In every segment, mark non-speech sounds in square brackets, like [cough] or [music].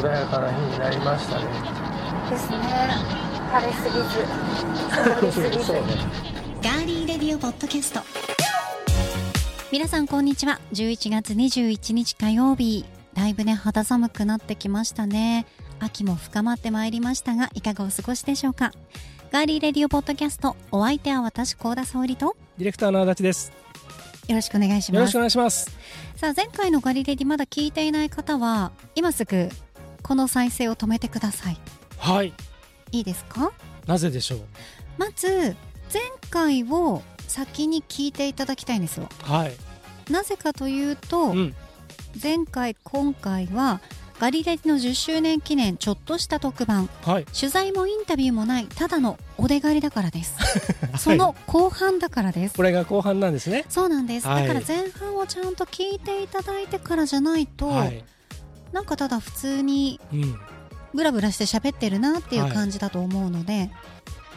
穏やかな日になりましたね。ですね。晴れすぎずねガーリーレディオポッドキャスト。皆さんこんにちは。11月21日火曜日。だいぶね肌寒くなってきましたね。秋も深まってまいりましたがいかがお過ごしでしょうか。ガーリーレディオポッドキャストお相手は私高田沙織と。ディレクターの足立です。よろしくお願いします。よろしくお願いします。さあ前回のガリレディまだ聞いていない方は今すぐこの再生を止めてくださいはい。いいですか？なぜでしょう？まず前回を先に聞いていただきたいんですよはい。なぜかというと、うん。前回今回はガリレディの10周年記念ちょっとした特番はい。取材もインタビューもないただのお出狩りだからです [laughs] その後半だからですこれが後半なんですね。そうなんです、はいだから前半をちゃんと聞いていただいてからじゃないと、はい。なんかただ普通にうん。ブラブラして喋ってるなっていう感じだと思うので、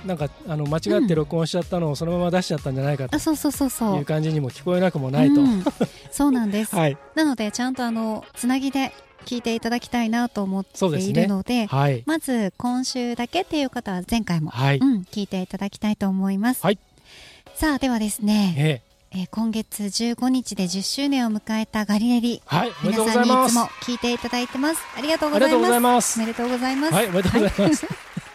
なんかあの間違って録音しちゃったのをそのまま出しちゃったんじゃないかとあそうそうそうそういう感じにも聞こえなくもないと。うん [laughs] そうなんです、はい。なのでちゃんとあのつなぎで聞いていただきたいなと思っているのではい。まず今週だけっていう方は前回も、はい。うん、聞いていただきたいと思います、はいさあではですね、ええ。えー今月15日で10周年を迎えたガリレディはい。皆。さんにいつも聞いていただいてますありがとうありがとうごございますおめ。でとうございます、はい。おめでとうございます。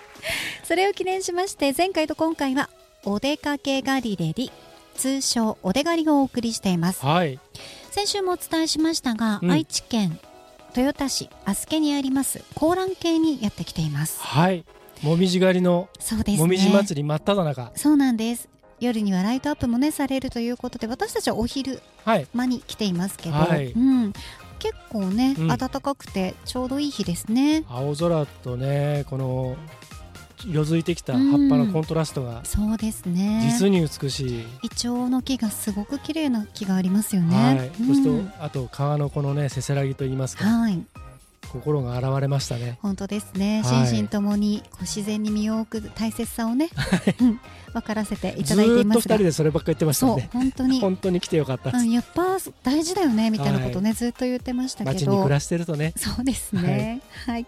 [laughs] それを記念しまして前回と今回はお出かけガリレディ通称お出狩りをお送りしていますはい。先週もお伝えしましたが、うん愛知県豊田市足助にあります高蘭系にやってきていますはい。もみじ狩りのそうですねもみじ祭り真っ只中。そうなんです夜にはライトアップもねされるということで私たちはお昼はい。間に来ていますけど、はいうん、結構ね、うん暖かくてちょうどいい日ですね青空とね、この色づいてきた葉っぱのコントラストがそうですね実に美しい。イチョウの木がすごく綺麗な木がありますよね、はい。うんそしてあと川のこのねせせらぎと言いますか。はい心が現れましたね。本当ですね、はい。心身ともにこう自然に身を置く大切さをね、うん [laughs] 分からせていただいていずーっと人でそればっかり言ってましたそうね。本当に、本当に来てよかった。うん、やっぱ大事だよねみたいなことね、ずっと言ってましたけど。街に暮らしてるとね。そうですね。はい、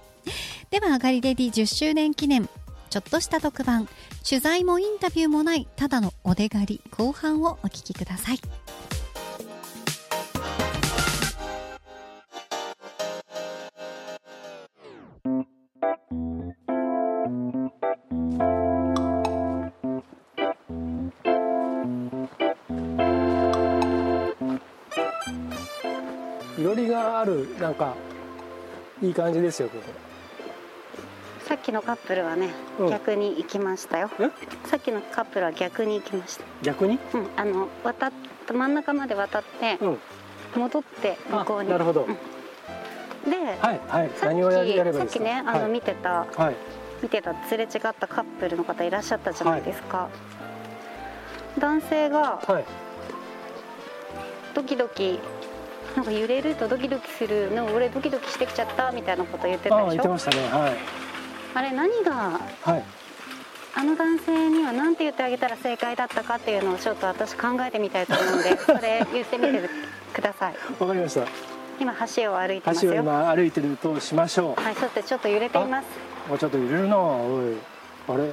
ではガリレディ10周年記念。ちょっとした特番。取材もインタビューもないただのお出狩り後半をお聞きくださいいなんかいい感じですよここさっきのカップルはね、うん。逆に行きましたよ。え？さっきのカップルは逆に行きました。逆に？うんあの渡っ真ん中まで渡ってうん。戻って向こうに。あなるほど。うん。で、はいはい。さっきさっきねあの見てた、はい。見てたすれ違ったカップルの方いらっしゃったじゃないですか、男性がはい。ドキドキなんか揺れるとドキドキする。なんか俺ドキドキしてきちゃったみたいなこと言ってたでしょ？言ってましたね。はい。あれ何がはい。あの男性には何て言ってあげたら正解だったかっていうのをちょっと私考えてみたいと思うんで [laughs] それ言ってみてください。わかりました。今橋を歩いてます橋をよ今歩いてるとしましょはいそしてちょっと揺れています。うあちょっと揺れるな。おい。あれ？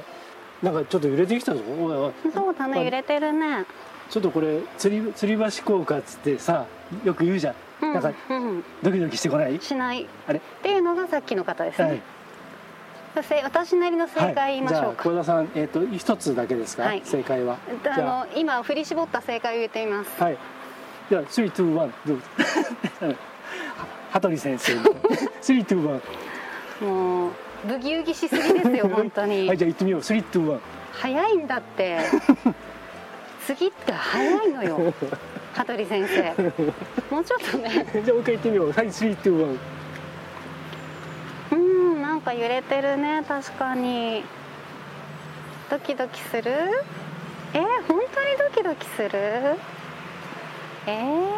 なんかちょっと揺れてきたぞ。おいおい。そうだね揺れてるね。ちょっとこれ吊り吊り橋効果っつってさよく言うじゃん。うん。なんかうん。ドキドキしてこない？しない。あれ？っていうのがさっきの方ですね、はい。私なりの正解言いましょうじゃあか、小田さんえっ、と一つだけですか、はい。正解は。あじゃの今振り絞った正解を言ってみます。あはい。じゃあ3、2、1どう？ぞ [laughs] 羽鳥先生の3、[laughs] 2、1もうブギウギしすぎですよ [laughs] 本当に、はいじゃあ行ってみよう。3、2、1早いんだって。次って早いのよ羽鳥先生。[laughs] もうちょっとね。じゃあもう一回行ってみよう。はい3、2、1うんなんか揺れてるね確かに。ドキドキする？えー、本当にドキドキする？えー、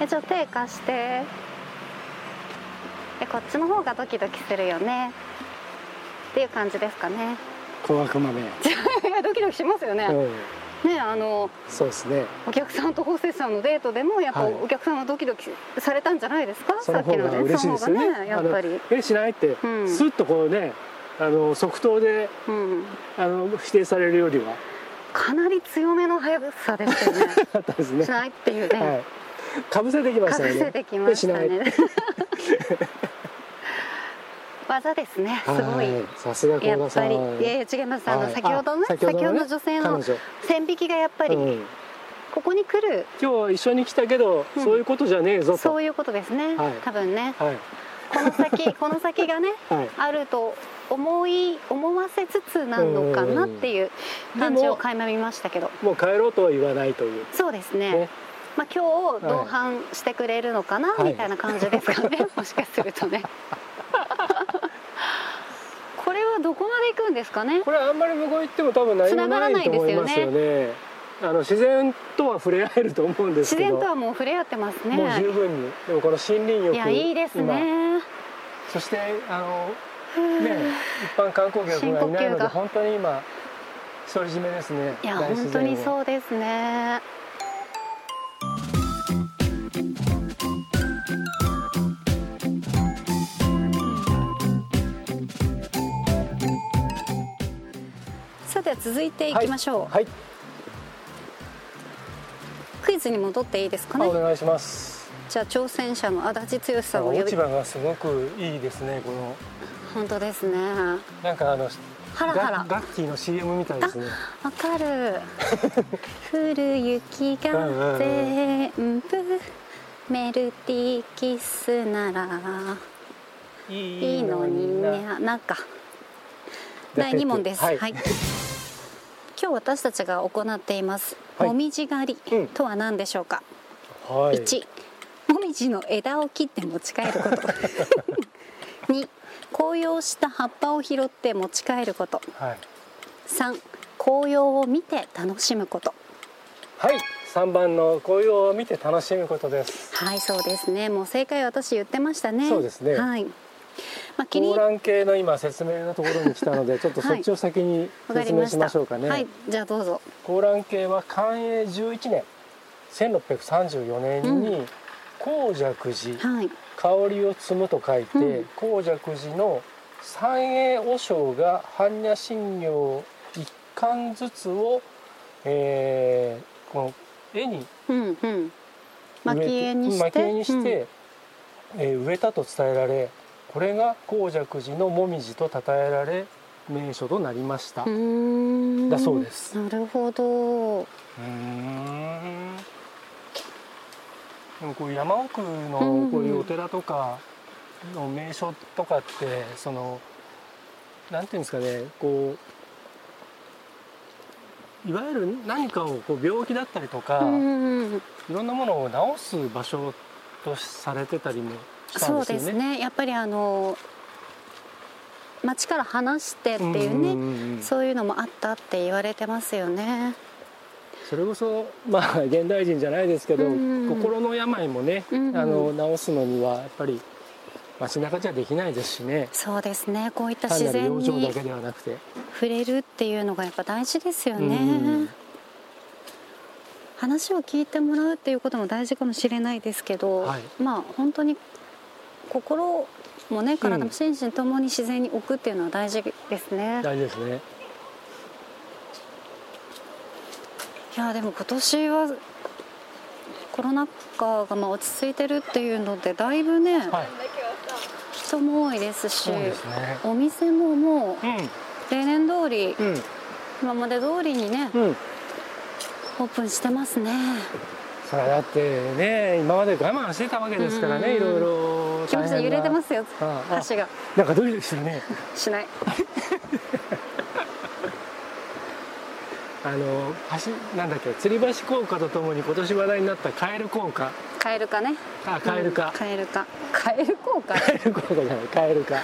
えちょっと手貸して。えこっちの方がドキドキするよね。っていう感じですかね。小悪魔め、[laughs] ドキドキしますよね、うん、ねあのそうですね。お客さんとホステスさんのデートでもやっぱはい。お客さんはドキドキされたんじゃないですか、その方がね嬉しいですよね。その方がねやっぱり。えしないって、うん。スッとこうねあの即答でうん。あの否定されるよりは。かなり強めの速さでしたよね。[laughs] ね。しないっていうね、はい。かぶせてきましかぶたよね。せてきましたね [laughs] 技ですね。すごい。はいさすがやっぱり。いやいや違います。あの、はい。先ほどねあ先ほどの女性の線引きがやっぱり、うん。ここに来る。今日一緒に来たけど、うん。そういうことじゃねえぞと。そういうことですね、はい。多分ね。はい。この先 [laughs] この先がねはい。あると思い思わせつつなのかなっていう感じを垣間見ましたけど。もう帰ろうとは言わないという。そうですね。ね。まあ、今日同伴してくれるのかな、はい。みたいな感じですかね。[laughs] もしかするとねはどこまで行くんですかね？これあんまり向こう行っても多分何もないと思いますよね。あの自然とは触れ合えると思うんですけど。自然とはもう触れ合ってますね。もう十分に。でもこの森林浴いやいいですね。そしてあのね一般観光客がいないので本当に今独り占めですね。いや本当にそうですね続いていきましょう、はい、クイズに戻っていいですかね？あお願いします。じゃあ挑戦者の足立剛さんを落ち葉がすごくいいですねこの。本当ですね。なんかあのハラハラ。ガガッキーの CM みたいですね。わかる。[laughs] 降る雪が全部メルティーキスならいいのにねな。んか。第2問です、ははい。い今日私たちが行っています、はい。もみじ狩りうん。とは何でしょうか、はい。1もみじの枝を切って持ち帰ること。[laughs] 2紅葉した葉っぱを拾って持ち帰ること。はい。3紅葉を見て楽しむこと。はい。3番の紅葉を見て楽しむことです。はいそうですね。もう正解は私言ってましたね。そうですね。はいまあ気に高蘭系の今説明のところに来たので [laughs] ちょっとそっちを先に説明しましょうかね、はい。じゃあどうぞ。高蘭系は寛永11年1634年に紅石寺、はい。香りを摘むと書いて、うん。紅石寺の三栄和尚が般若心経一巻ずつを、えーこの絵にうんうん。植え蒔絵にして。蒔絵にして、えー植えたと伝えられこれが紅石寺のもみじと称えられ名所となりました。だそうです。なるほど。うーん。でもこう山奥のうんこういうお寺とかの名所とかってそのなんていうんですかねこういわゆる何かをこう病気だったりとか、うんいろんなものを治す場所とされてたりもしたんそうですよね。ですね。やっぱりあの町から離してっていうね、んんんそういうのもあったって言われてますよね。それこそまあ現代人じゃないですけど、うん心の病もね、うんあの治すのにはやっぱり街中じゃできないですしね。そうですね。こういった単自然にだけではなくて、触れるっていうのがやっぱ大事ですよね、うん。話を聞いてもらうっていうことも大事かもしれないですけど、はい。まあ本当に心もね体も心身ともに自然に置くっていうのは大事ですね、大事ですね。いやでも今年はコロナ禍がまあ落ち着いてるっていうのでだいぶね、はい。人も多いですしね。お店ももううん。例年通りうん。今まで通りにねうん。オープンしてますね。それはだってね今まで我慢してたわけですからね、うん。いろいろ気持ち揺れてますすよ。ああ足が。なんかドキドキするね。しない。[laughs] あの橋なんだっけ吊り橋効果とともに今年話題になったカエル効果。カエルかね。あカエルか、カエルか。カエル効果？カエル効果。じゃないカエルか。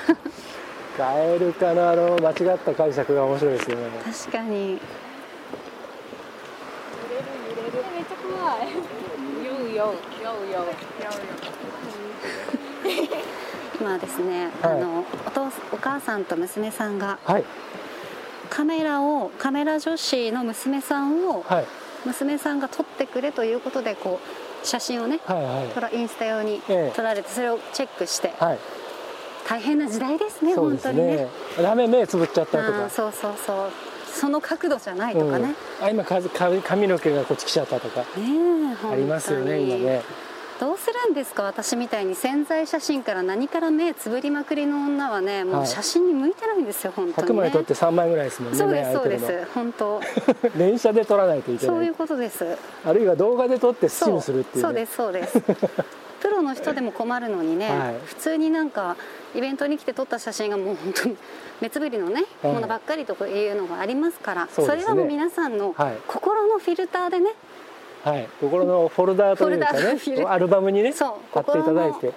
カエルかのあの間違った解釈が面白いですよね。確かに [laughs] 今ですね、はい。あのお父お母さんと娘さんがはい。カメラをカメラ女子の娘さんをはい。娘さんが撮ってくれということでこう写真をねはいはい。インスタ用にええ。撮られてそれをチェックして。はい。大変な時代ですねす本当にね。ねダメ目つぶっちゃったとあかーそうそうそう。その角度じゃないとかね、ねうん、あ今か髪髪の毛がこっち来ちゃったとか。え本当に。ありますよね今ねどうするんですか？私みたいに潜在写真から何から目つぶりまくりの女はねもはい。う写真に向いてないんですよ本当に、ね、100枚撮って3枚ぐらいですもんねそうですそうです本当。の [laughs] 連写で撮らないといけない。そういうことです。あるいは動画で撮ってスチームするっていう,、ね、そうですそうです。[laughs] プロの人でも困るのにね、はい。普通になんかイベントに来て撮った写真がもう本当に目つぶりのね、はい。ものばっかりとかいうのがありますからそね。れはもう皆さんのはい。心のフィルターでね、はい。心のフォルダーというかねアルバムにね貼っていただいて。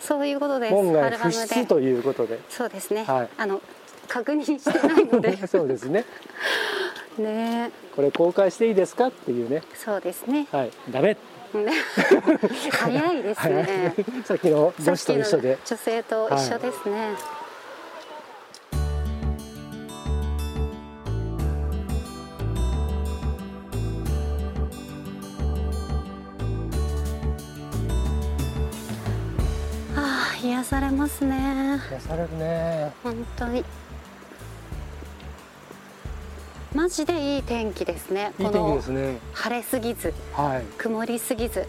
そういうことです。門外不出ということで。そうですね、はい。あの確認してないので。[laughs] そうですね。ね。これ公開していいですかっていうね。そうですね。はい。ダメ。ね。早いですね。[laughs] さっきの女子と一緒で。女性と一緒ですね、ああ癒されますね。癒されるね。本当に。マジでいい天気ですね。いい天気ですね。晴れすぎずはい。曇りすぎず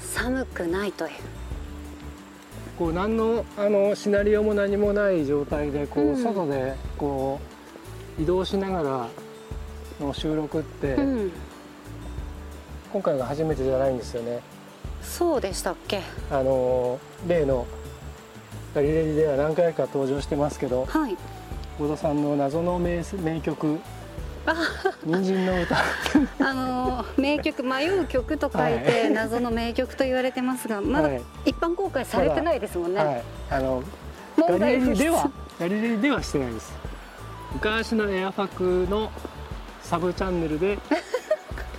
寒くないという。こう何のあのシナリオも何もない状態でこう、うん。外でこう移動しながらの収録って、うん。今回が初めてじゃないんですよねそうでしたっけ？あの例のガリレディでは何回か登場してますけどはい。小田さんの謎の名名曲あ「人参の歌。[laughs] あのー名曲迷う曲と書いて謎の名曲と言われてますがまだはい。一般公開されてないですもん」ね、はい。あのガリレディではガリレディではしてないです。昔のエアファクのサブチャンネルで [laughs]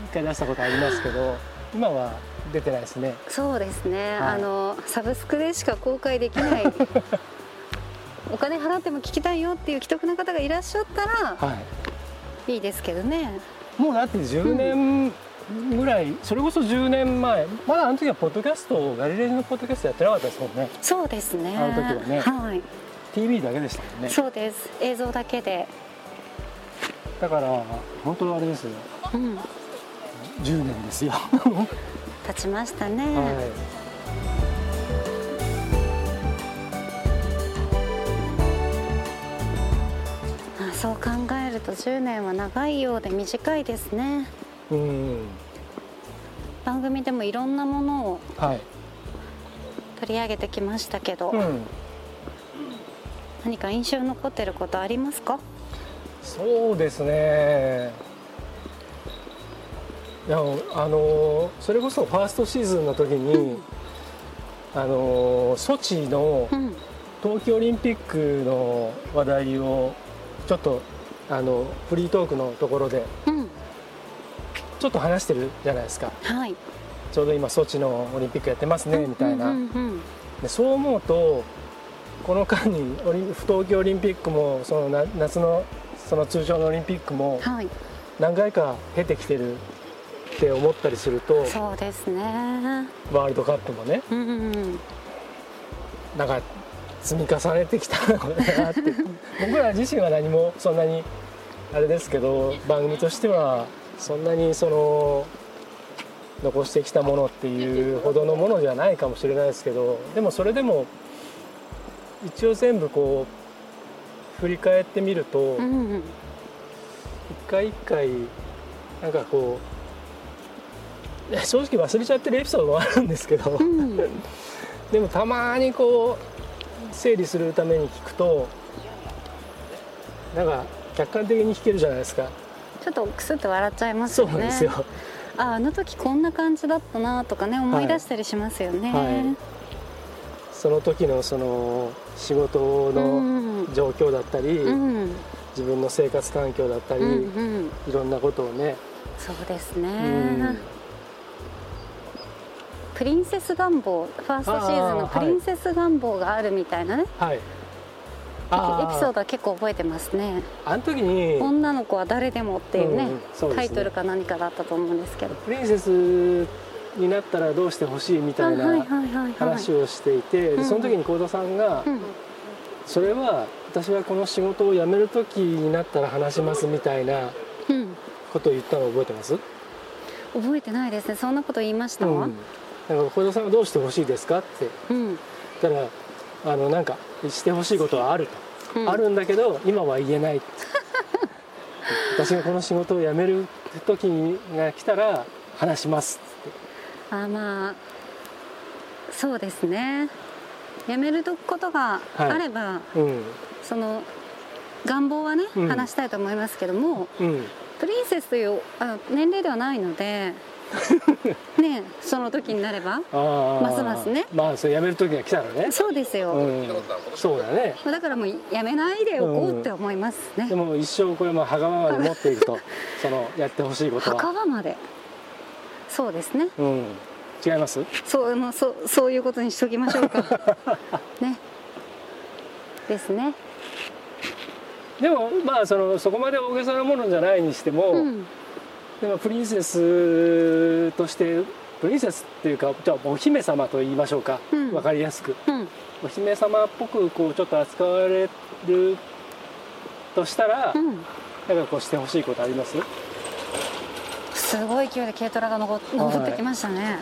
一回出したことありますけど今は出てないですね。そうですね、はい。あのサブスクでしか公開できない。[laughs] お金払っても聞きたいよっていう既得な方がいらっしゃったらはい。いいですけどね。もうだって10年ぐらい、それこそ10年前まだあの時はポッドキャストガリレディのポッドキャストやってなかったですもんね。そうですね。あの時はね。はい。TV だけでしたもんね。そうです。映像だけで。だから本当あれですよ。うん。10年ですよ。は経ちましたね、い。あそう考えると10年は長いようで短いですね。うん。番組でもいろんなものをはい。取り上げてきましたけど、うん。何か印象に残ってることありますか？そうですねいやあのそれこそファーストシーズンの時に、あのソチのうん。冬季オリンピックの話題をちょっとあのフリートークのところでうん。ちょっと話してるじゃないですか。はい。ちょうど今ソチのオリンピックやってますねみたいな、うんうんでそう思うとこの間にオリン冬季オリンピックもそのな夏のその通常のオリンピックも何回か経てきてるって思ったりするとそうですね。ワールドカップもねうんうんなんか積み重ねてきたのかなって。[laughs] 僕ら自身は何もそんなにあれですけど番組としてはそんなにその残してきたものっていうほどのものじゃないかもしれないですけどでもそれでも一応全部こう振り返ってみるとうんうん。一回一回なんかこう正直忘れちゃってるエピソードもあるんですけど。うん。でもたまにこう整理するために聞くとなんか客観的に聞けるじゃないですか。ちょっとクスッと笑っちゃいますそうよねなんですよ、ああの時こんな感じだったなとかね思い出したりしますよね、はい。その時のその仕事うのん。状況だったり、うん。自分の生活環境だったり、うんうん。いろんなことをね、そうですね、うんプリンセス願望ファーストシーズンのプリンセス願望があるみたいなね。はい。あエピソードは結構覚えてますね。あの時に。女の子は誰でもっていうね,、うんね。タイトルか何かだったと思うんですけど。プリンセスになったらどうしてほしいみたいな話をしていてその時に幸田さんがうん。それは私はこの仕事を辞める時になったら話しますみたいなうん。ことを言ったの覚えてます？覚えてないですね。そんなこと言いました？わうん、だから幸田さんはどうしてほしいですかって。うん。たらあのなんかしてほしいことはあると、うん。あるんだけど今は言えない。[laughs] 私がこの仕事を辞める時が来たら話しますって。あまあそうですね。やめることがあれば、うん。その願望はね、うん。話したいと思いますけどもうん。プリンセスというあ年齢ではないのでねその時になればますますね。まあそれ辞める時が来たらね。そうですよ、うん。そうだね。だからもうやめないでおこうって思いますね、でも一生これもはがままで持っていくと [laughs] そのやってほしいことは。墓場まで。そうですね。うん。違います？そうもうそうそういうことにしときましょうか。[laughs] ね。ですね。でもまあそのそこまで大げさなものじゃないにしても、うんでもプリンセスとしてプリンセスっていうかじゃあお姫様と言いましょうか、うん。わかりやすく。うん。お姫様っぽくこうちょっと扱われるとしたら、うん。なんかこうしてほしいことあります？すごい勢いで軽トラが登登ってきましたね、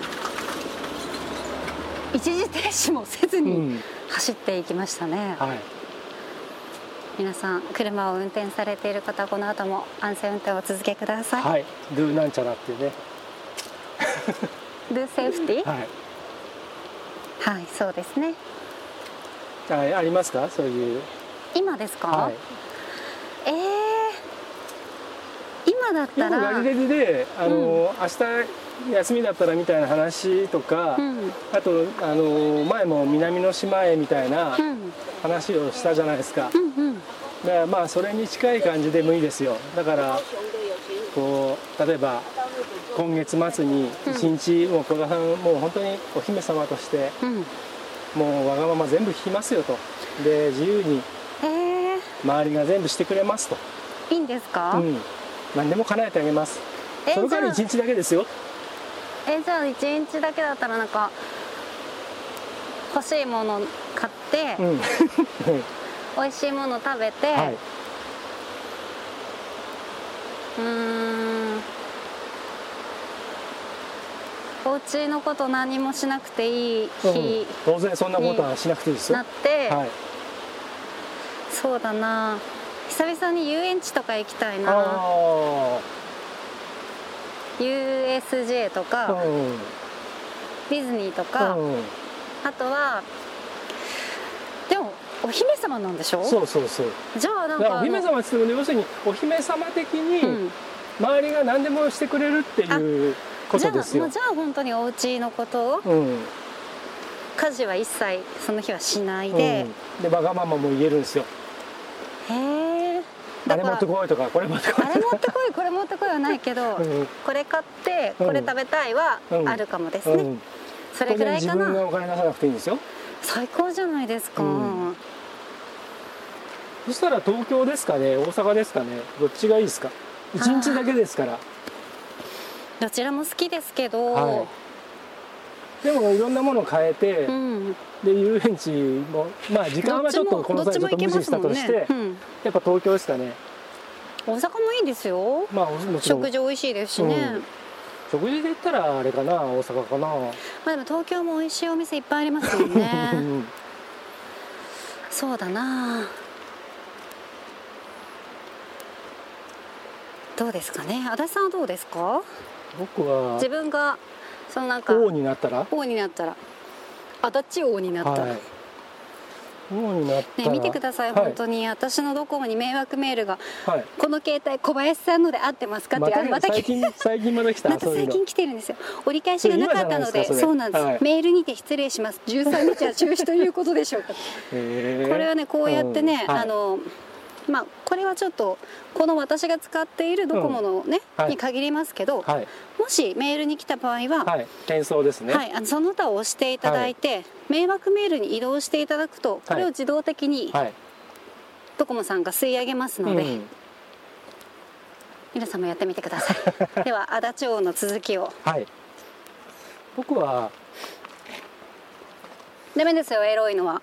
一時停止もせずにうん。走っていきましたね、はい皆さん車を運転されている方この後も安全運転をお続けください、はい。ドゥなんちゃらっていうね。[laughs] Do safety はい。はいそうですね。あありますか？そういう。今ですか、はい。えー、今だっよたらくガリレジであの、明日休みだったらみたいな話とか、うん。あとあの前も南の島へみたいなうん。話をしたじゃないですか、うんうん。だからまあそれに近い感じでもいいですよ。だからこう例えば今月末に一日、もう小田さんもう本当にお姫様としてうん。もうわがまま全部聞きますよと。で自由にえー、周りが全部してくれますと、いいんですか、うん、何でも叶えてあげます。えその代わり一日だけですよえじゃあ一日だけだったらなんか欲しいもの買って、うん。[laughs] 美味しいもの食べて、はい、うーん。お家のこと何もしなくていい日うん、当然そんなことはしなくていいですよ。なって、はい。そうだな。久々に遊園地とか行きたいな。あ USJ とあか、うんディズニーとか、うんあとはでもお姫様なんでしょ？そうそうそう。じゃあなんかお姫様って言っても要するにお姫様的にうん。周りが何でもしてくれるっていうこじゃあとですよ。もうじゃあ本当にお家のことをうん。家事は一切その日はしないで、うん、でわがままも言えるんですよ。へえあれ持ってこいとかこれ持ってこいあれ持ってこいこれ持ってこいはないけど、うん。これ買ってうん。これ食べたいはうん。あるかもですね、うん、それぐらいか当然自分がなお金出さなくていいんですよ。最高じゃないですか、うん。そしたら東京ですかね大阪ですかねどっちがいいですか？一日だけですから。どちらも好きですけど、はいでもいろんなものを変えて、うん、で遊園地もまあ時間はちょっとこの際ちょっと無視したとして、うん、やっぱ東京ですかね。大阪もいいですよ。まあ食事美味しいですしね、うん。食事で言ったらあれかな大阪かな、まあでも東京も美味しいお店いっぱいありますもんね。うん。そうだな。どうですかね。足立さんはどうですか？僕は。自分がそのなんか王になったら？王になったら。足立王になった。ら、はい。王になったら。ね見てください、はい。本当に。私のドコモに迷惑メールが。はい。この携帯小林さんので合ってますかってまた最近最近まだ来た。また最近来てるんですよ。折り返しがなかったのでそうなんです、はい。メールにて失礼します。13日は中止ということでしょうか。[laughs] へー。これはねこうやってね、うん。はい。あのまあこれはちょっとこの私が使っているドコモのね、はい。に限りますけど、はい。もしメールに来た場合は、はい。転送ですね、はい、あのその他を押していただいて、迷惑メールに移動していただくとこれを自動的にはい。ドコモさんが吸い上げますので、うん。皆さんもやってみてください。[laughs] では足立王の続きを。はい。僕はダメですよエロいのは。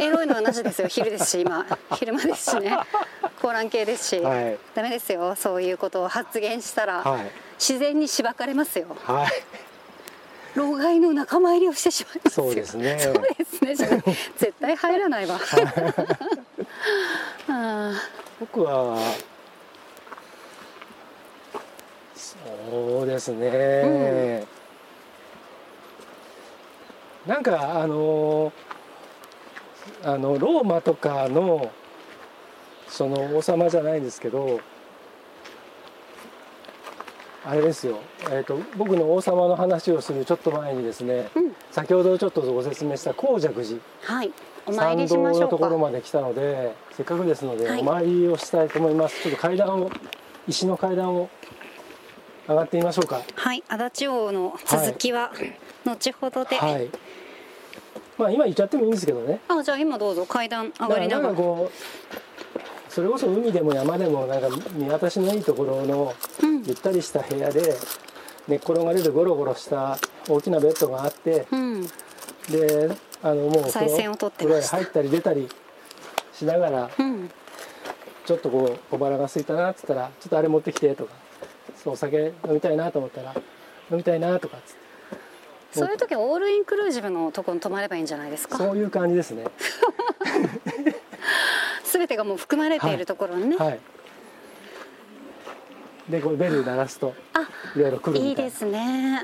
エロいのはなしですよ。昼ですし今。昼間ですしね。[laughs] 高蘭系ですし、はい。ダメですよ。そういうことを発言したら、はい。自然にしばかれますよ。はい。老害の仲間入りをしてしまいますよ。そうですね。そうですね。[laughs] 絶対入らないわ。あ [laughs] 僕はそうですね、なんかあのあのローマとかのその王様じゃないんですけどあれですよ、えー、と僕の王様の話をするちょっと前にですね、うん。先ほどちょっとご説明した光尺寺。ーはい。お参りしましょうのところかまで来たのでせっかくですので、はい。お参りをしたいと思います。ちょっと階段を石の階段を上がってみましょうか。はい。足立王の続きは後ほどで、はい。まあ今言っちゃってもいいんですけどね。あじゃあ今どうぞ。階段上がりなだからなんがらかこうそれこそ海でも山でもなんか見渡しのいいところのうん。ゆったりした部屋で寝っ転がれるゴロゴロした大きなベッドがあってうん。であのもう再選を取ってました。風呂へ入ったり出たりしながらうん。ちょっとこう小腹が空いたなっつったらちょっとあれ持ってきてとかそうお酒飲みたいなと思ったら飲みたいなとかっつってそう。いう時はオールインクルージブのところに泊まればいいんじゃないですか？そういう感じですね。[laughs] 全てがもう含まれているところにね、はい。でこれベル鳴らすとあいろいろ来るみたいいいですね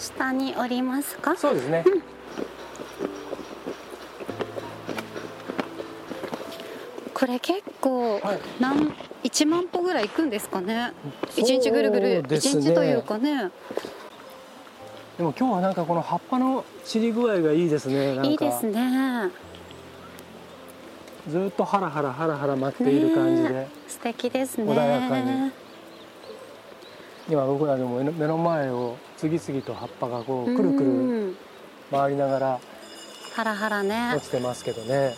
下に降りますか？そうですね、これ結構はい。何1万歩ぐらい行くんですかね？一日ぐるぐる一日というかね。でも今日はなんかこの葉っぱの散り具合がいいですねいいですね。ずっとハラハラハラハラ舞っている感じで、ね素敵ですね。穏やかに今僕らでも目の目の前を次々と葉っぱがこうくるくるうん回りながらハラハラね。落ちてますけどね。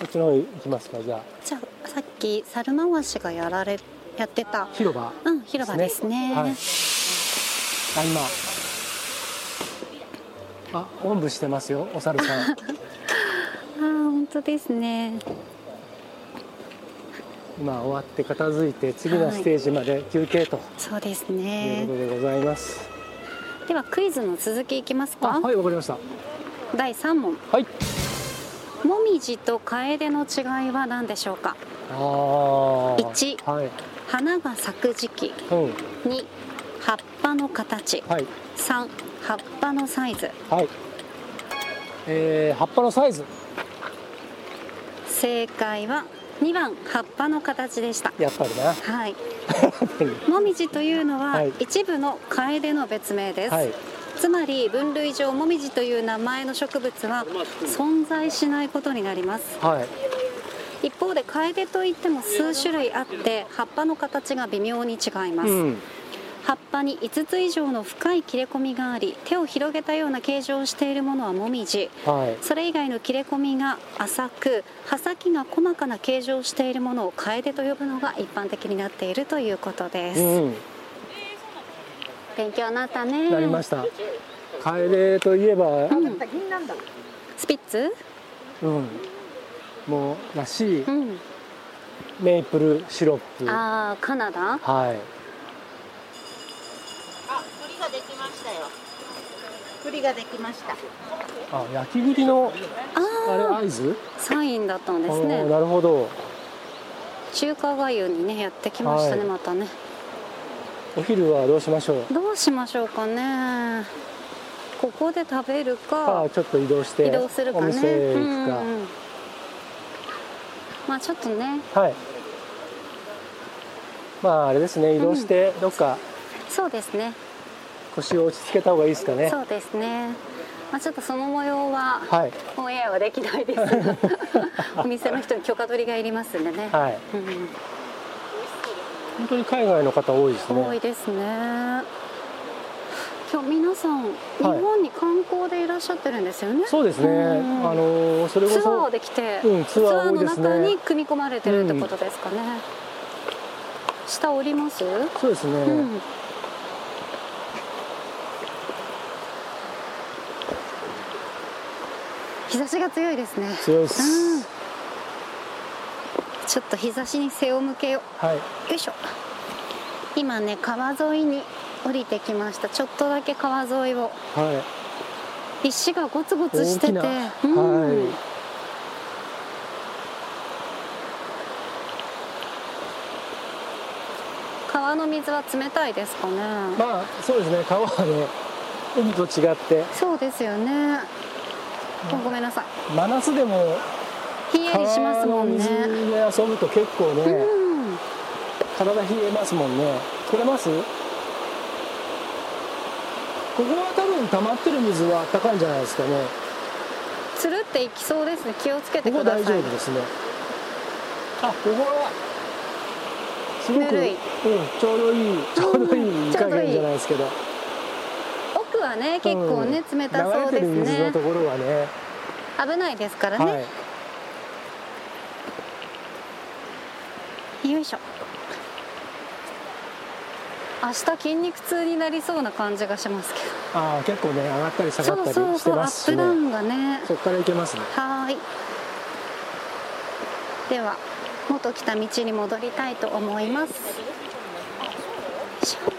こっちの方行きますかじゃあ。じゃあさっき猿回しがやられやってた。広場うん広場ですね。はい、あ今。あおんぶしてますよお猿さん。[laughs] あー本当ですね今終わって片付いて次のステージまで休憩とそうですいうねことでございます、ではクイズの続きいきますか、あはいわかりました。第3問。はい。もみじとカエデの違いは何でしょうか？あー。一。はい。花が咲く時期。うん。2葉っぱの形。はい。3葉っぱのサイズ。はい。えー、葉っぱのサイズ。正解は2番葉っぱの形でした。やっぱりな。はい。[laughs] もみじというのは、はい。一部のカエデの別名です、はい。つまり分類上もみじという名前の植物は存在しないことになります。はい。一方でカエデといっても数種類あって葉っぱの形が微妙に違います、うん葉っぱに5つ以上の深い切れ込みがあり手を広げたような形状をしているものはもみじ。はい。それ以外の切れ込みが浅く葉先が細かな形状をしているものをカエデと呼ぶのが一般的になっているということです、うん勉強になったね。なりました。カエデといえばうんスピッツ？うん。もうらしい。うん。メイプルシロップ。はああカナダ？いあ、栗ができましたよ。栗ができました。あ焼き栗のあれあ合図？あサインだったんですね。なるほど。中華がゆにねやってきましたね、はい。またね。お昼はどうしましょう？どうしましょうかね。ここで食べるあかあちょっと移動して移動するかね。お店へ行くか、うんうんまあちょっとね。はい。まああれですね移動してどっか。そうですね腰を落ち着けた方がいいですかね。そうですね。まあちょっとその模様ははい。オンエアはできないです。が [laughs] お店の人に許可取りがいりますんでね、はい。うん本当に海外の方多いですね。多いですね。今日皆さん日本に観光でいらっしゃってるんですよね、そうですね、うんあのそれこツアそーで来て、うんツアーの中に組み込まれてるってことですかね、下降ります、そうですね、うん日差しが強いですね。強いです、うん。ちょっと日差しに背を向けよはい、うよいしょ。今ね川沿いに降りてきました。ちょっとだけ川沿いを。はい、石がゴツゴツしてて、うん。はい。川の水は冷たいですかね、まあそうですね。川はね海と違って。そうですよね、ごごめんなさい。真夏でもひんやりしますもんね。川の水で遊ぶと結構ね、うん。体冷えますもんね。取れます？ここは多分溜まってる水は暖かいんじゃないですかね。つるっていきそうですね。気をつけてここ大ください。丈夫ですね。あここはすごく、ぬるい。うん、ちょうどいいちょうどいい。いい加減じゃないですけど奥はね結構ね、うん冷たそうです流れてる水のねところはね。危ないですからね、はい。よいしょ。明日筋肉痛になりそうな感じがしますけああ結構ね上がったり下がどったりしてそうそうそうアップダウンがね。そこから行けますね。はーい。では元来た道に戻りたいと思いますよいしょ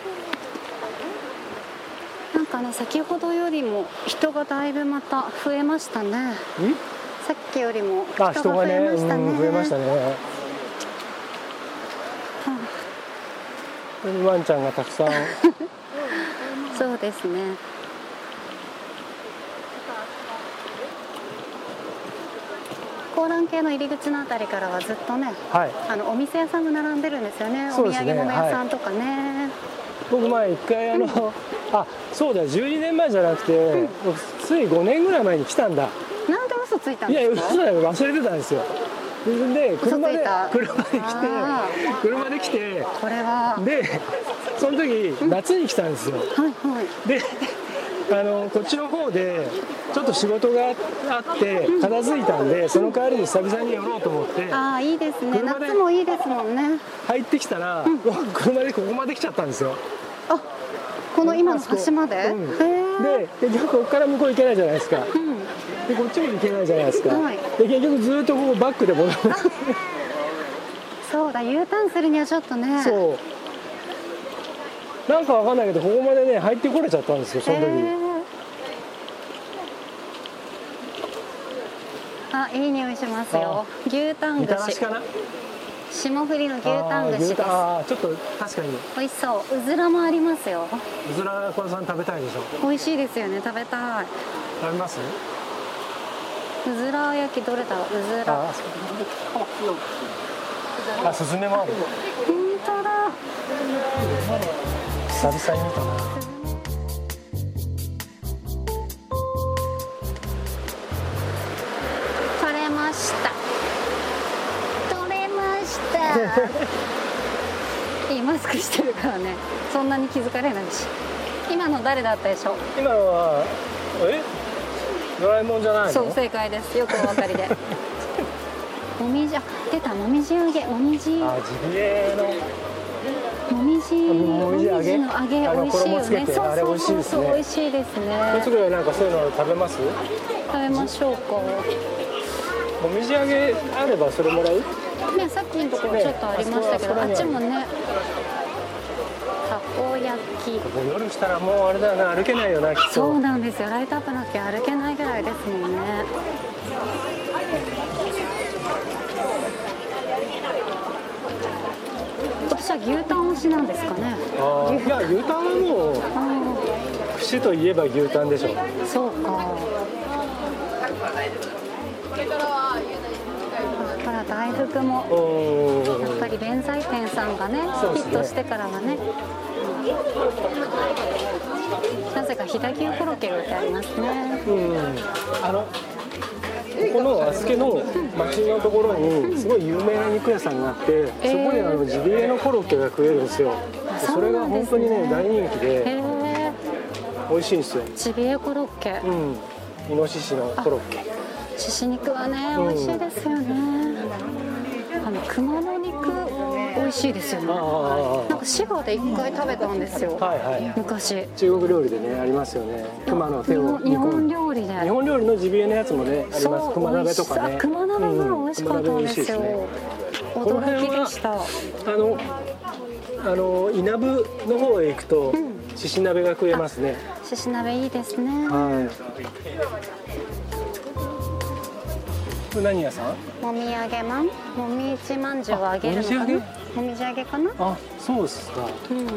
なんかね先ほどよりも人がだいぶまた増えましたね。ん？さっきよりも人が増えましたね。うん増えましたね。はここにワンちゃんがたくさん。あ [laughs] そうですね。高蘭系の入り口のあたりからはずっとねはいあのお店屋さんが並んでるんですよね。ね。お土産物屋さんとかね、僕前一回あのあそうだ12年前じゃなくて、僕つい5年ぐらい前に来たんだ。なんで嘘ついたんいやですか？嘘だよ忘れてたんですよ。で車で車で来てあ車で来てこれは。でその時夏に来たんですよ。はいはい。であのこっちの方でちょっと仕事があって片付いたんでその代わりに久々に寄ろうと思ってああいいですね。夏もいいですもんね。入ってきたら、[laughs] 車でここまで来ちゃったんですよ。あこの今の橋まで、うん。で結局ここから向こう行けないじゃないですか。うん。でこっちも行けないじゃないですか、はい。で結局ずっとここバックで戻る。そうだ U ターンするにはちょっとね。そう。なんかわかんないけどここまでね入ってこれちゃったんですよその時、へえあいい匂いしますよ。牛タンみたらし串かな？霜降りの牛タン串です。あーちょっと確かに。美味しそう。うずらもありますよ。うずらこさん食べたいでしょ。美味しいですよね。食べたい。食べます？うずら焼きどれだろううずら。あーあスズメもある。本当だ。久々に見たないいマスクしてるからね。そんなに気づかれないし。今の誰だったでしょう？今のはえ？ドラえもんじゃないの？そう正解です。よくお分かりで。[laughs] もみじあ出た。もみじ揚げ。もみじ。あジビエの。もみじ。もみじ揚げ？の揚げ。美味しいよね。そうそうですね。そう美味しいですもうねすぐなんかそういうの食べます？食べましょうか。もみじ揚げあればそれもらう？ねさっきのところちょっとありましたけど、あっちもねたこ焼き。もう夜したらもうあれだよな歩けないよなきっと。そうなんですよ。ライトアップなきゃ歩けないぐらいですもんね。私は牛タン推しなんですかね。あーいや牛タンはもう串といえば牛タンでしょ。そうかほら大福もうんやっぱり弁財天さんがねヒットしてからはね。なぜか飛騨牛コロッケが置いてありますね。うん。あのここの和助の町のところにすごい有名な肉屋さんがあって、そこにあのジビエのコロッケが食えるんですよ。でそれが本当にね大人気へでえ美味しいんですよ。ジビエコロッケ。うん。イノシシのコロッケ。獅子肉はねうん美味しいですよね。あの熊の肉美味しいですよね。なんか滋賀で一回食べたんですよ。はいはい。昔。中国料理でねありますよね。熊の手を日本料理で。日本料理のジビエのやつもねあります。熊鍋とかね。熊鍋が美味しかったんですよ、うんね。驚きでした。あのあの稲部の方へ行くと獅子鍋が食えますね。獅子鍋いいですね。はいこれ何屋さん？もみあげまん？もみじまんじゅうをあげるのかな？あもみじ揚もみじ揚げかな？あそうですか。うん。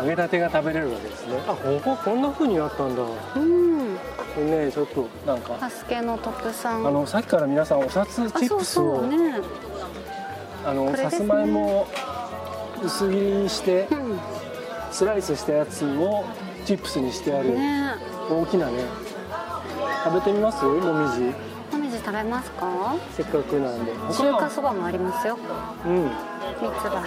揚げたてが食べれるわけですね。あこここんな風になったんだ。こうん。れねちょっとなんか。ハスケの特産。あのさっきから皆さんお札チあそうップスをそうね。あのさつまいも薄切りにしてうん。スライスしたやつをチップスにしてある。ね。大きなね。食べてみます？もみじ食べますか？せっかくなんで。中華そばもありますよ。うん。三つ葉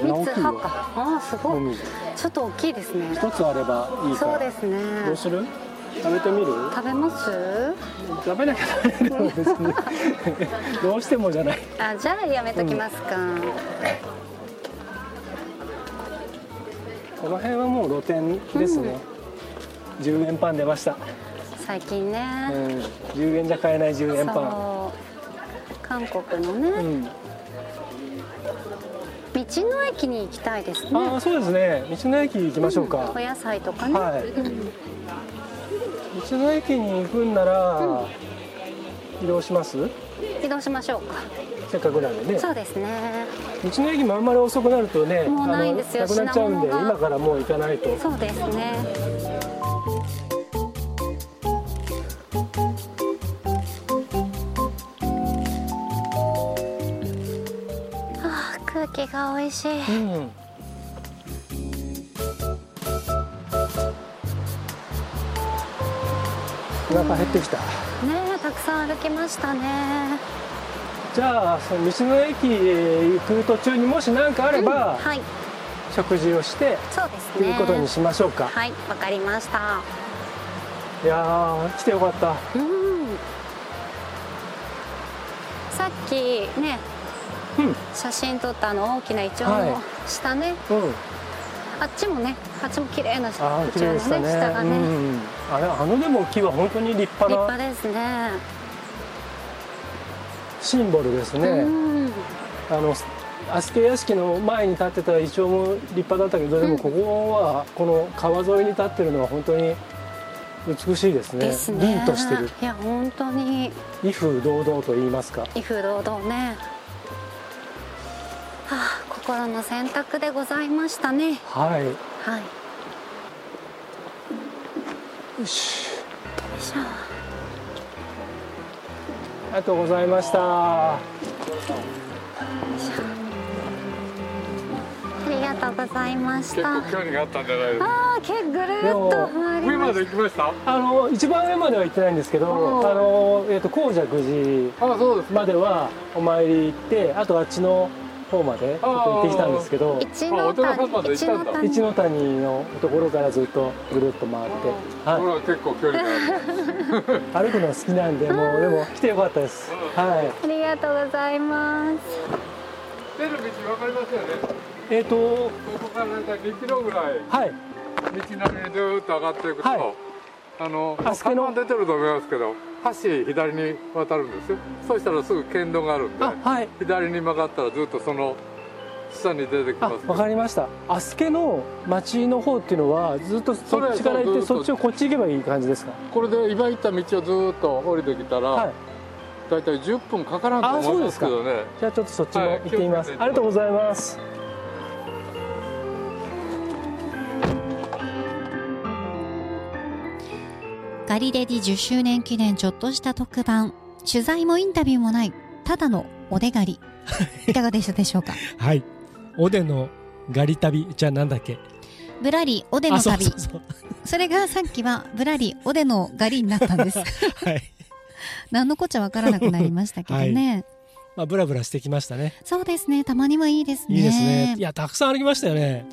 三つ葉か。わあーすごい。ちょっと大きいですね。一つあればいいそうですね。どうする？食べてみる？食べます？食べなきゃ食べれるの別にどうしてもじゃない。あじゃあやめときますか、この辺はもう露店ですね、10円パン出ました、最近ね、うん、10円じゃ買えない10円パそう。韓国のね、ンうん。道の駅に行きたいですね。ああそうですね。道の駅行きましょうか、お野菜とかね、はい。うん。道の駅に行くんなら、移動します？移動しましょうか。せっかくなんでね。そうですね。道の駅もあんまり遅くなるとねもうないんですよ。なくなっちゃうんで今からもう行かないと。そうですねあー空気が美味しい。うん。お腹減ってきた。ねえたくさん歩きましたね。じゃあその道の駅へ行く途中にもし何かあれば、はい。食事をしてそうですとね。いうことにしましょうか、はいわかりました。いやー来てよかった。うん。さっきねうん写真撮ったあの大きなイチョウのはい。下ね、うん。あっちもねあっちも綺麗なイチョウのね。下がね、うん、あれあのでも木は本当に立派立な派ですね。シンボルですね、うん。あの飛鳥屋敷の前に立ってたイチョウも立派だったけどでもここはこの川沿いに立ってるのは本当に美しいですね。ですね。凛としてる。いや本当に。威風堂々と言いますか。威風堂々ねはあ心の選択でございましたね。はい。よはい。し。よいしょ。ありがとうございました。ありがとうございました。結構距離があったんじゃないですか？ああけぐるっと回り上まで行きました？あの一番上までは行ってないんですけどうん。あの、えー、と高尺寺あ、そうです。まではお参り行ってあとあっちの方までちょっと行ってきたんですけどた一の谷のところからずっとぐるっと回って、はほら結構距離がある。い、歩くの好きなんでもうでも来てよかったです。はい。ありがとうございます。出る道わかりますよね。えっ、とここからなんか2キロぐらい。はい。道並みにずーっと上がっていくと、はい。あの看板出てると思いますけど、橋左に渡るんですよ。そしたらすぐ県道があるんで、あはい。左に曲がったらずっとその下に出てきあます。わかりました。飛鳥の町の方っていうのはずっとそっちから行ってそっちをこっち行けばいい感じですか？これで今行った道をずーっと降りてきたら、はい。だいたい10分かからんと思いますけどね。じゃあちょっとそっちもはい行ってみます、気をつけてありがとうございますガリレディ10周年記念ちょっとした特番。取材もインタビューもない。ただのお出狩り。い。かがでしたでしょうか？はい。おでのガリ旅。じゃあなんだっけ？ぶらりおでのあそう旅そうそう。それがさっきはぶらりおでの狩りになったんです。[laughs] はい。何のこっちゃわからなくなりましたけどね、まあブラブラしてきましたね。そうですね。たまにはいいですね。いいですね。いやたくさん歩きましたよね。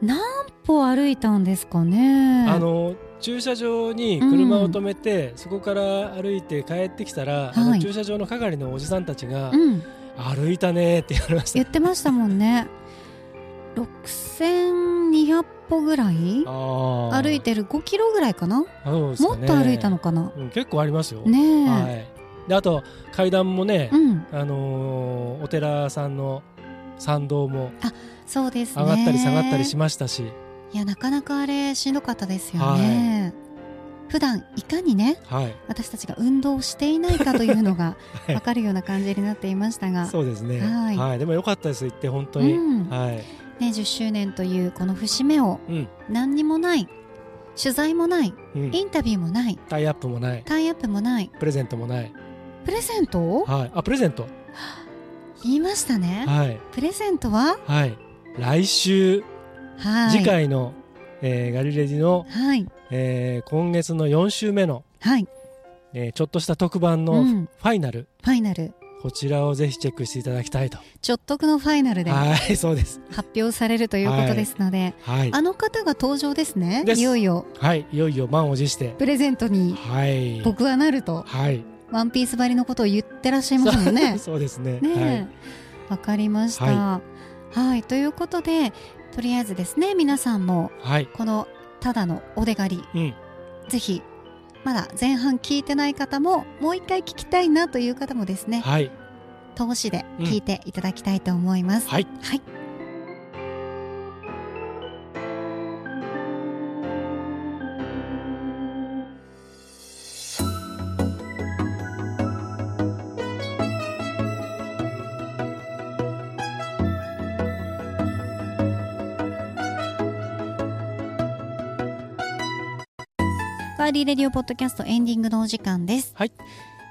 何歩歩いたんですかね。あの駐車場に車を止めて、そこから歩いて帰ってきたら、あはい。の駐車場の係のおじさんたちが、うん。歩いたねって言われました。言ってましたもんね。6200歩ぐらい？歩いてる。5キロぐらいかな？ね。もっと歩いたのかな？うん結構ありますよ、ねえ、はい、であと階段もね、うん。あのーお寺さんの参道もそうですね。上がったり下がったりしましたし、いやなかなかあれしんどかったですよね、普段いかにねはい、私たちが運動していないかというのが [laughs] はい。分かるような感じになっていましたが、そうですね、はい。はい。でも良かったです行って本当に、うん。はい、ね、10周年というこの節目をうん。何にもない取材もないうん、インタビューもないタイアップもない。タイアップもないプレゼントもない、プレゼントを？はい、あプレゼント？[gasps] 言いましたね。はい。プレゼントは？はい。来週、はい。次回の、えーガリレジの、はい。えー今月の4週目の、はい、えーちょっとした特番うのフん、ァイナル、ファイナル。こちらをぜひチェックしていただきたいと。ちょっとくのファイナルではいそうです。発表されるということですので、はい。あの方が登場ですね。です。いよいよ。はいいよいよ満を持して。プレゼントにはい。僕はなるとはい。ワンピース張りのことを言ってらっしゃいますもんね。[laughs] そうですね。ねえ。わ、かりました、ははいということでとりあえずですね皆さんもはい、はいこのただのお出狩りうん。ぜひまだ前半聞いてない方ももう一回聞きたいなという方もですねはい。投資で聞いていただきたいと思います、はい。はいガーリーレディオポッドキャストエンディングのお時間です。はい。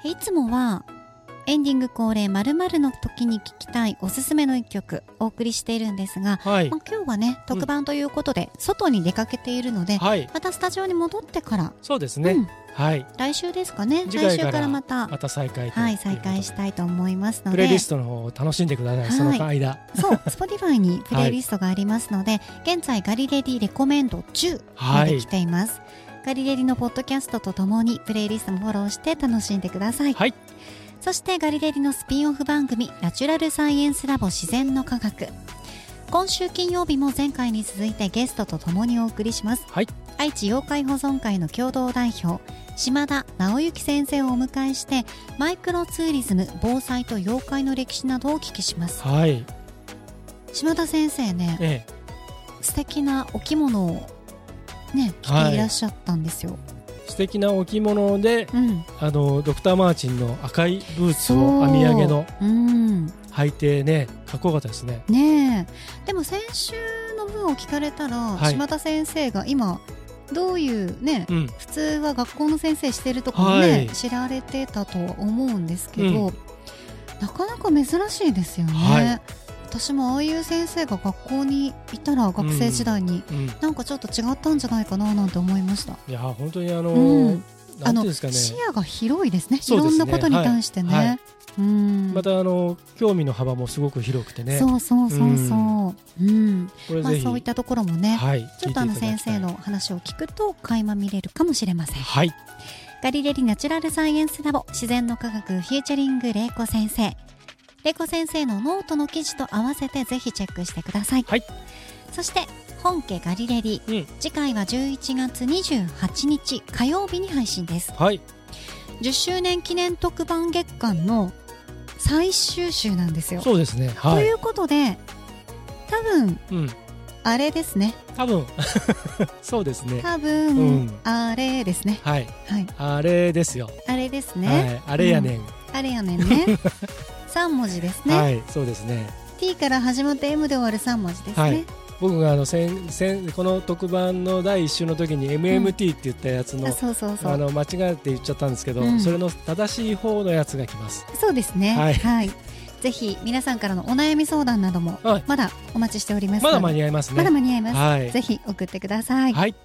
いつもは、エンディング恒例〇〇の時に聞きたいおすすめの一曲お送りしているんですが、はい。まあ、今日はね、特番ということで、外に出かけているので、はい。またスタジオに戻ってから、そうですね、うん。はい。来週ですかね、来週からまた、また再開とはい、再開したいと思いますので、プレイリストの方を楽しんでください、はい。その間そう、[laughs] Spotify にプレイリストがありますので、現在ガリレディレコメンド10まで来ています。ガリレディのポッドキャストとともにプレイリストもフォローして楽しんでください。はいそしてガリレディのスピンオフ番組ナチュラルサイエンスラボ自然の科学。今週金曜日も前回に続いてゲストとともにお送りします。はい愛知妖怪保存会の共同代表島田直之先生をお迎えしてマイクロツーリズム防災と妖怪の歴史などをお聞きしますはい島田先生ねえ素敵なお着物をね着ていらっしゃったんですよ、え素敵なお着物でうん。あのドクター・マーチンの赤いブーツを編み上げのうん。履いてねかっこよかったですね。ねえ。でも先週の分を聞かれたら、はい。島田先生が今どういうね、うん。普通は学校の先生してるとかもね、はい。知られてたとは思うんですけど、うん。なかなか珍しいですよね、はい私もああいう先生が学校にいたら学生時代に、うんなんかちょっと違ったんじゃないかななんて思いました。いや本当にあのうん。ーなんていうんですかね。視野が広いですね。いろんなことに対してね、はい。はいうん。またあの興味の幅もすごく広くてね。そうそうそうそう、う。ん。まあ、これぜひ、そういったところもね、はいちょっとあの先生の話を聞くと垣間見れるかもしれません。はい。ガリレリナチュラルサイエンスラボ自然の科学フューチャリング玲子先生玲子先生のノートの記事と合わせてぜひチェックしてください、はい。そして本家ガリレリ、うん。次回は11月28日火曜日に配信です。はい。10周年記念特番月間の最終週なんですよ、そうですね。とはい。いうことで多分うん。あれですね。多分。[laughs] そうですね。多分、うん。あれですね。はい。はい。あれですよ、あれですはね、い。あれやねん、あれやねんね [laughs] 3文字ですね、はいそうですね。T から始まって M で終わる3文字ですね、はい。僕があの先先この特番の第一週の時に MMT って言ったやつの、あそうそうそう。あの間違えて言っちゃったんですけど、うん。それの正しい方のやつが来ます。そうですね。ははい。い、ぜひ皆さんからのお悩み相談などもはい。まだお待ちしておりますまだ間に合いますね。まだ間に合います、はい。ぜひ送ってください、はい、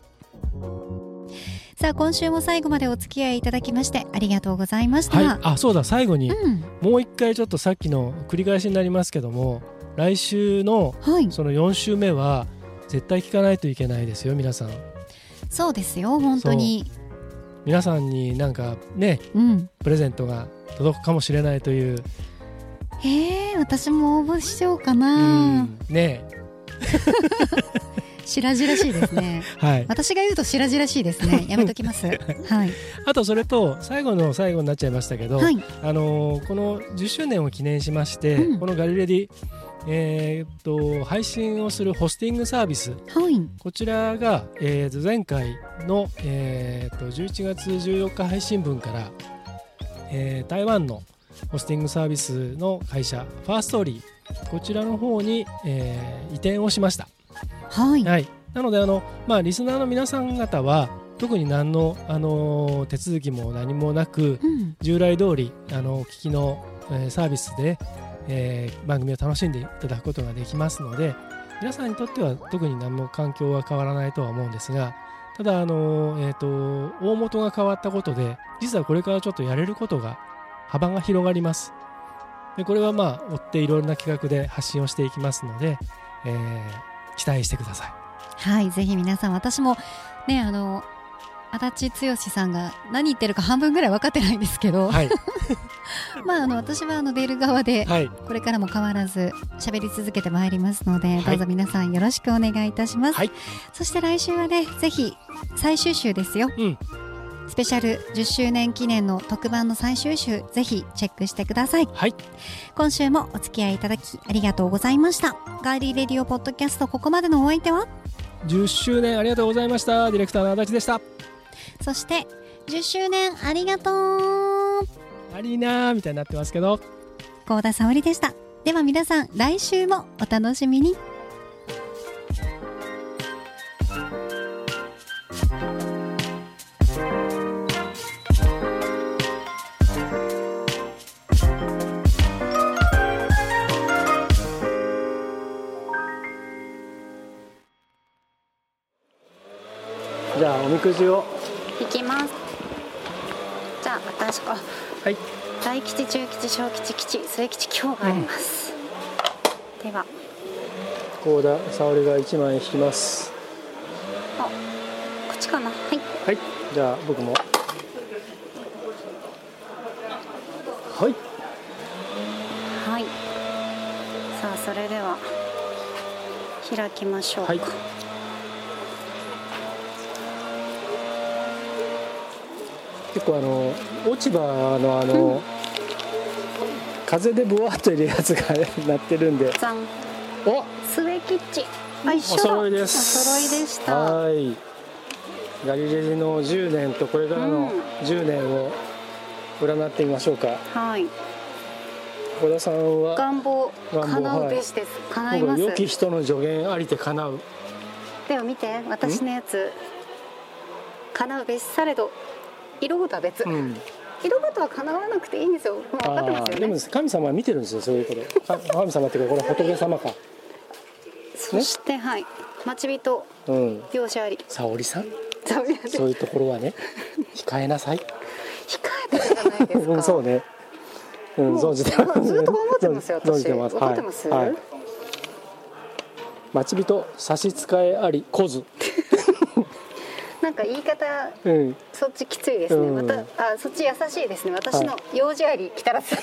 さあ今週も最後までお付き合いいただきましてありがとうございました、はい、あそうだ最後にうん。もう一回ちょっとさっきの繰り返しになりますけども来週のはい。その4週目は絶対聞かないといけないですよ皆さん。そうですよ本当に。皆さんになんかねうん。プレゼントが届くかもしれないという、えー、私も応募しようかうな、ん。ね [laughs] 白々しいですね。[laughs] はい。私が言うと白々しいですね。[laughs] やめときます。[laughs] はい。あとそれと最後の最後になっちゃいましたけど、はい。あのーこの10周年を記念しまして、うん。このガリレディえーっと配信をするホスティングサービス。はい。こちらが、えーと前回の、えーと11月14日配信分から、えー台湾のホスティングサービスの会社ファーストーリー。こちらの方に、えー移転をしました、はい。はい、なのであの、まあ、リスナーの皆さん方は特に何の、あのー手続きも何もなくうん。従来通りあのお聞きの、えーサービスで、えー番組を楽しんでいただくことができますので皆さんにとっては特に何も環境は変わらないとは思うんですがただあの、えー、と大元が変わったことで実はこれからちょっとやれることが幅が広がります。でこれはまあ追っていろいろな企画で発信をしていきますので、えー期待してください。はいぜひ皆さん私もねあの足立剛さんが何言ってるか半分ぐらい分かってないんですけど、はい。[laughs] まああの私はあの出る側ではい。これからも変わらず喋り続けてまいりますので、はい。どうぞ皆さんよろしくお願いいたします、はい。そして来週はねぜひ最終週ですよ、うんスペシャル10周年記念の特番の最終週ぜひチェックしてください。はい。今週もお付き合いいただきありがとうございました。ガーリーレディオポッドキャストここまでのお相手は？10周年ありがとうございました。ディレクターの足立でした。そして10周年ありがとう。アリーナーみたいになってますけど。高田沙織でした。では皆さん来週もお楽しみにおみくじを。いきます。じゃあ私あはい。大吉中吉小吉吉末吉今日があります、では。高田沙織が1枚引きます。あこっちかな。はい。はい。じゃあ僕も。はい。はい。さあそれでは開きましょうか、はい結構あの落ち葉のあの、風でブワッと入れるやつがなってるんで。じゃんお末吉あ一緒おだ揃いです。お揃いでした。はい。ガリレジの10年とこれからの10年を占ってみましょうか。はい。小田さんは？願望願望叶うべしです、叶います。僕良き人の助言ありて叶う。では見て私のやつ。叶うべしされど色ごとは別、うん。色ごとは叶わなくていいんですよ。もう分かってますよあーでもね神様は見てるんですよそういうこと。か神様っていうかこれ [laughs] 仏様か。そしてはい。待ち人。うん。容赦あり。沙織さん？そういうところはね [laughs] 控えなさい。えてるじゃないですか、[laughs] うんそうね。うん存じてますずっと頑張ってますよ私。分かってます？はいはい。待ち人差し支えあり来ずなんか言い方うん。そっちきついですね、うん。またあそっち優しいですね。私の用事あり来たらす。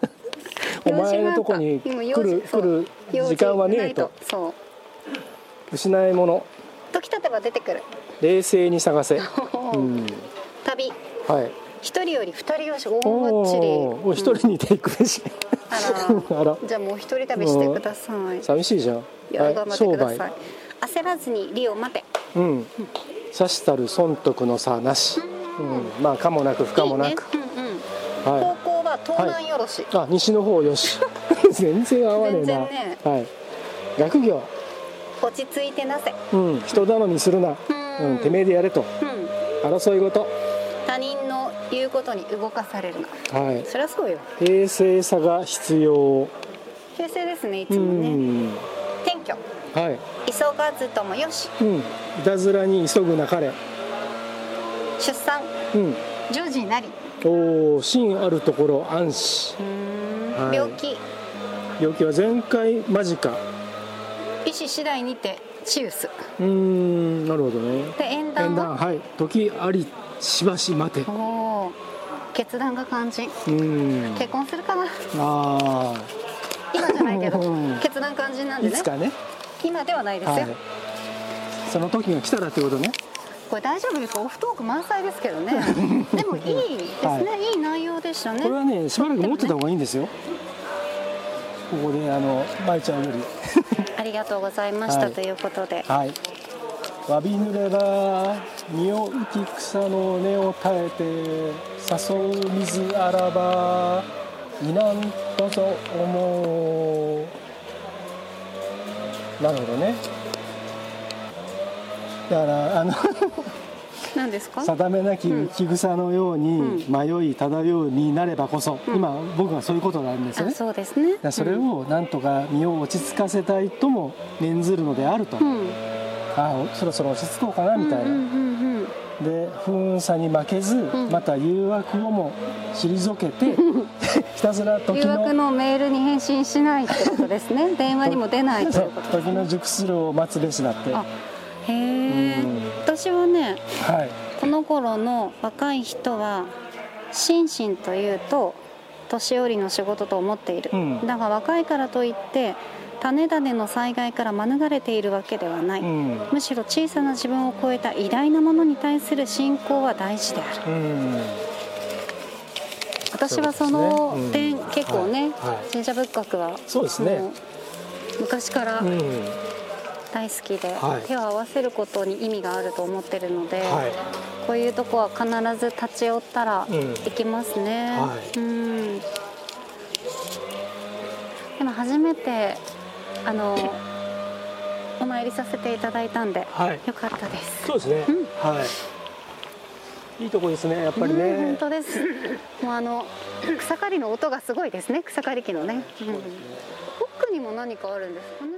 [laughs] お前のとこに今来る来る時間はねえと。そう。失い物。時たてば出てくる、冷静に探せ。[laughs] うん。旅。はい。一人より二人よし大ばっちりおお一人にテイクべしああら。らじゃあもう一人旅してください。寂しいじゃん。いやはい。頑張ってください。焦らずに利を待て。うんさしたる損得の差なし。うん。まあ可もなく不可もなく。いいね。うんうん。は方向は東南よろし、い。あ西の方よし。[laughs] 全然合わねえな。全然ね。はい。学業。落ち着いてなせ。うん、人頼みするな、うん。うん、てめえでやれと。うん。争い事。他人の言うことに動かされるな。はい。そりゃそうよ。平静さが必要。平成ですねいつうもね。ん。転居はい。急がずともよし。うん。いたずらに急ぐなかれ出産。うん。女児なり。おお芯あるところ安心。はい。病気。病気は全開間近。医師次第にてチウス。うーんなるほどね。で縁談縁談ははい。時ありしばし待て。おお決断が肝心。うん。結婚するかな。あ今じゃないけど。う [laughs] ん決断肝心なんあでね。いつかね今ではないですよ、はい。その時が来たらってことね。これ大丈夫ですか？オフトーク満載ですけどね。[laughs] でもいいですね、、はい。い内容でしたね。これはねしばらく持ってた方がいいんですよ。ここであの舞ちゃんより。[laughs] ありがとうございました、はい。ということで。はい。わびぬれば身を浮き草の根を耐えて誘う水あらばいなんとぞ思うなるほどね。だからあの何ですか？定めなき浮き草のように迷い漂うになればこそ、今僕はそういうことなんですね。そうですね。それをなんとか身を落ち着かせたいとも念ずるのであると、うん、うんああそろそろ落ち着こうかなみたいな、うんうんうんで不運さに負けず、ん。また誘惑をも退けて [laughs] ひたすら時誘惑ののメールに返信しないってことですね。[laughs] 電話にも出ないということです時の熟するを待つべしだって。あへえうん。私はねはい。この頃の若い人は心身というと年寄りの仕事と思っている、うん。だが若いからといって種種の災害から免れているわけではない、うん。むしろ小さな自分を超えた偉大なものに対する信仰は大事である。うん。私はそのそうですね。点、うん結構ね、はい。はい神社仏閣はそうですね。昔からうん。大好きで、はい。手を合わせることに意味があると思ってるので、はい。こういうとこは必ず立ち寄ったらうん。行きますね、はい。うん。でも初めてあのお参りさせていただいたんで、はい。よかったです。そうですね、はい。いいとこですねやっぱりうんね本当です。もうあの草刈りの音がすごいですね草刈り機のね、うん。奥にも何かあるんですかね